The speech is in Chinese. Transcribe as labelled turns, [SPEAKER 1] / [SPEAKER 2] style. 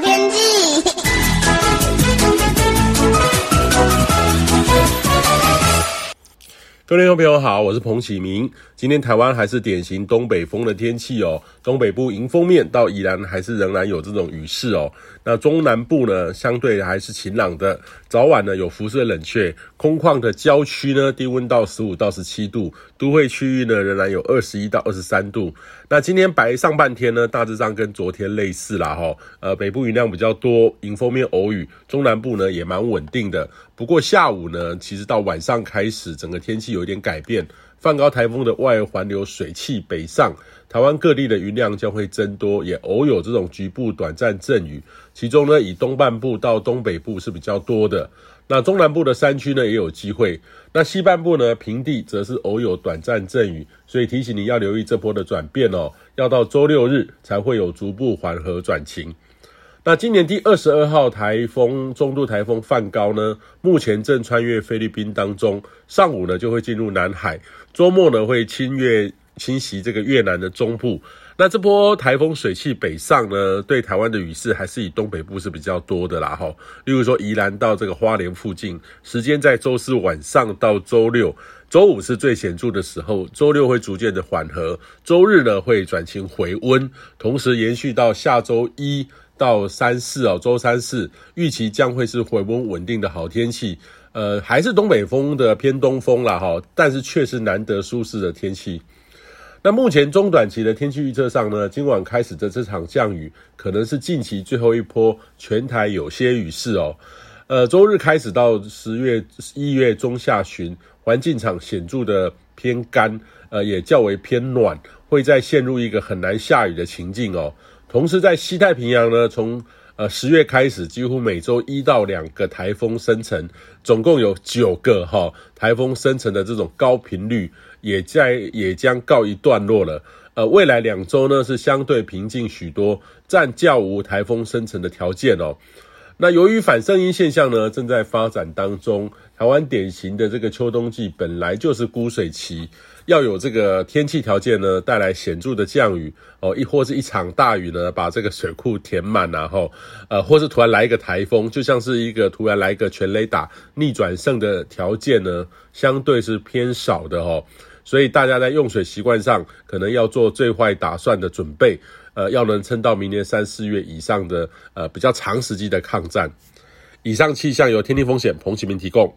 [SPEAKER 1] 天气。
[SPEAKER 2] 各位听众朋友好，我是彭启明。今天台湾还是典型东北风的天气哦，东北部迎风面到宜兰还是仍然有这种雨势哦。那中南部呢，相对还是晴朗的，早晚呢有辐射冷却，空旷的郊区呢低温到十五到十七度，都会区域呢仍然有二十一到二十三度。那今天白上半天呢，大致上跟昨天类似啦哈，呃北部云量比较多，迎风面偶雨，中南部呢也蛮稳定的。不过下午呢，其实到晚上开始，整个天气有一点改变。梵高台风的外环流水汽北上，台湾各地的云量将会增多，也偶有这种局部短暂阵雨。其中呢，以东半部到东北部是比较多的。那中南部的山区呢，也有机会。那西半部呢，平地则是偶有短暂阵雨。所以提醒你要留意这波的转变哦，要到周六日才会有逐步缓和转晴。那今年第二十二号台风中度台风梵高呢，目前正穿越菲律宾当中，上午呢就会进入南海，周末呢会侵越侵袭这个越南的中部。那这波台风水汽北上呢，对台湾的雨势还是以东北部是比较多的啦哈。例如说宜兰到这个花莲附近，时间在周四晚上到周六，周五是最显著的时候，周六会逐渐的缓和，周日呢会转晴回温，同时延续到下周一。到三四哦，周三四预期将会是回温稳定的好天气，呃，还是东北风的偏东风啦哈，但是却是难得舒适的天气。那目前中短期的天气预测上呢，今晚开始的这场降雨可能是近期最后一波全台有些雨势哦。呃，周日开始到十月一月中下旬，环境场显著的偏干，呃，也较为偏暖，会再陷入一个很难下雨的情境哦。同时，在西太平洋呢，从呃十月开始，几乎每周一到两个台风生成，总共有九个哈、哦、台风生成的这种高频率，也在也将告一段落了。呃，未来两周呢是相对平静许多，暂较无台风生成的条件哦。那由于反声音现象呢正在发展当中，台湾典型的这个秋冬季本来就是枯水期。要有这个天气条件呢，带来显著的降雨哦，亦或是一场大雨呢，把这个水库填满，然后 呃，或是突然来一个台风，就像是一个突然来一个全雷打逆转胜的条件呢，相对是偏少的哦。所以大家在用水习惯上，可能要做最坏打算的准备，呃，要能撑到明年三四月以上的呃比较长时期的抗战。以上气象由天地风险彭启明提供。